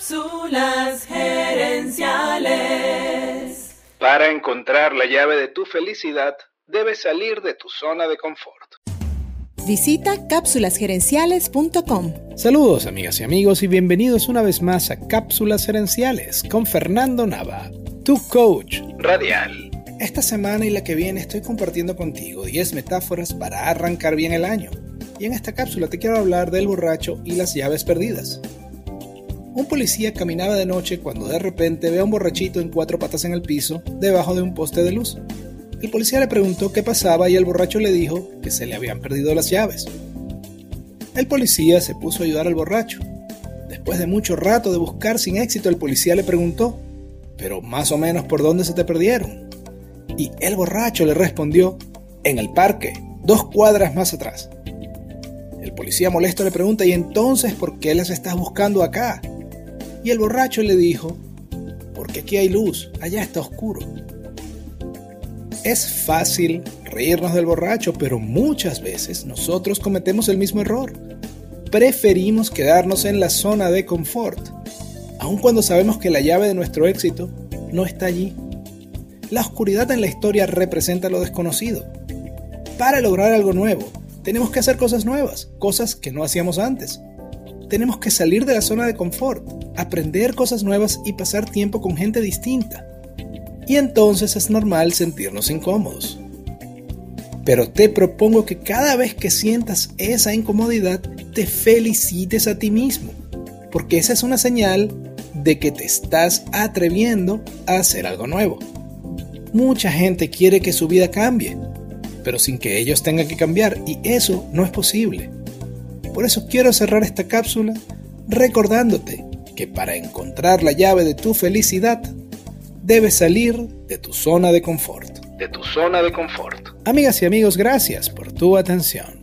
Cápsulas gerenciales. Para encontrar la llave de tu felicidad, debes salir de tu zona de confort. Visita cápsulasgerenciales.com. Saludos amigas y amigos y bienvenidos una vez más a Cápsulas Gerenciales con Fernando Nava, tu coach radial. Esta semana y la que viene estoy compartiendo contigo 10 metáforas para arrancar bien el año. Y en esta cápsula te quiero hablar del borracho y las llaves perdidas. Un policía caminaba de noche cuando de repente ve a un borrachito en cuatro patas en el piso, debajo de un poste de luz. El policía le preguntó qué pasaba y el borracho le dijo que se le habían perdido las llaves. El policía se puso a ayudar al borracho. Después de mucho rato de buscar sin éxito, el policía le preguntó, pero más o menos por dónde se te perdieron. Y el borracho le respondió, en el parque, dos cuadras más atrás. El policía molesto le pregunta, ¿y entonces por qué las estás buscando acá? Y el borracho le dijo, porque aquí hay luz, allá está oscuro. Es fácil reírnos del borracho, pero muchas veces nosotros cometemos el mismo error. Preferimos quedarnos en la zona de confort, aun cuando sabemos que la llave de nuestro éxito no está allí. La oscuridad en la historia representa lo desconocido. Para lograr algo nuevo, tenemos que hacer cosas nuevas, cosas que no hacíamos antes. Tenemos que salir de la zona de confort, aprender cosas nuevas y pasar tiempo con gente distinta. Y entonces es normal sentirnos incómodos. Pero te propongo que cada vez que sientas esa incomodidad, te felicites a ti mismo, porque esa es una señal de que te estás atreviendo a hacer algo nuevo. Mucha gente quiere que su vida cambie, pero sin que ellos tengan que cambiar, y eso no es posible. Por eso quiero cerrar esta cápsula recordándote que para encontrar la llave de tu felicidad, debes salir de tu zona de confort. De tu zona de confort. Amigas y amigos, gracias por tu atención.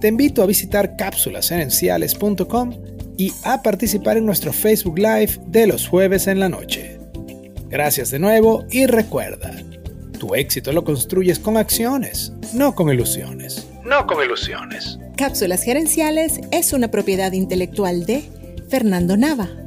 Te invito a visitar cápsulasgerenciales.com y a participar en nuestro Facebook Live de los jueves en la noche. Gracias de nuevo y recuerda, tu éxito lo construyes con acciones, no con ilusiones. No con ilusiones. Cápsulas Gerenciales es una propiedad intelectual de Fernando Nava.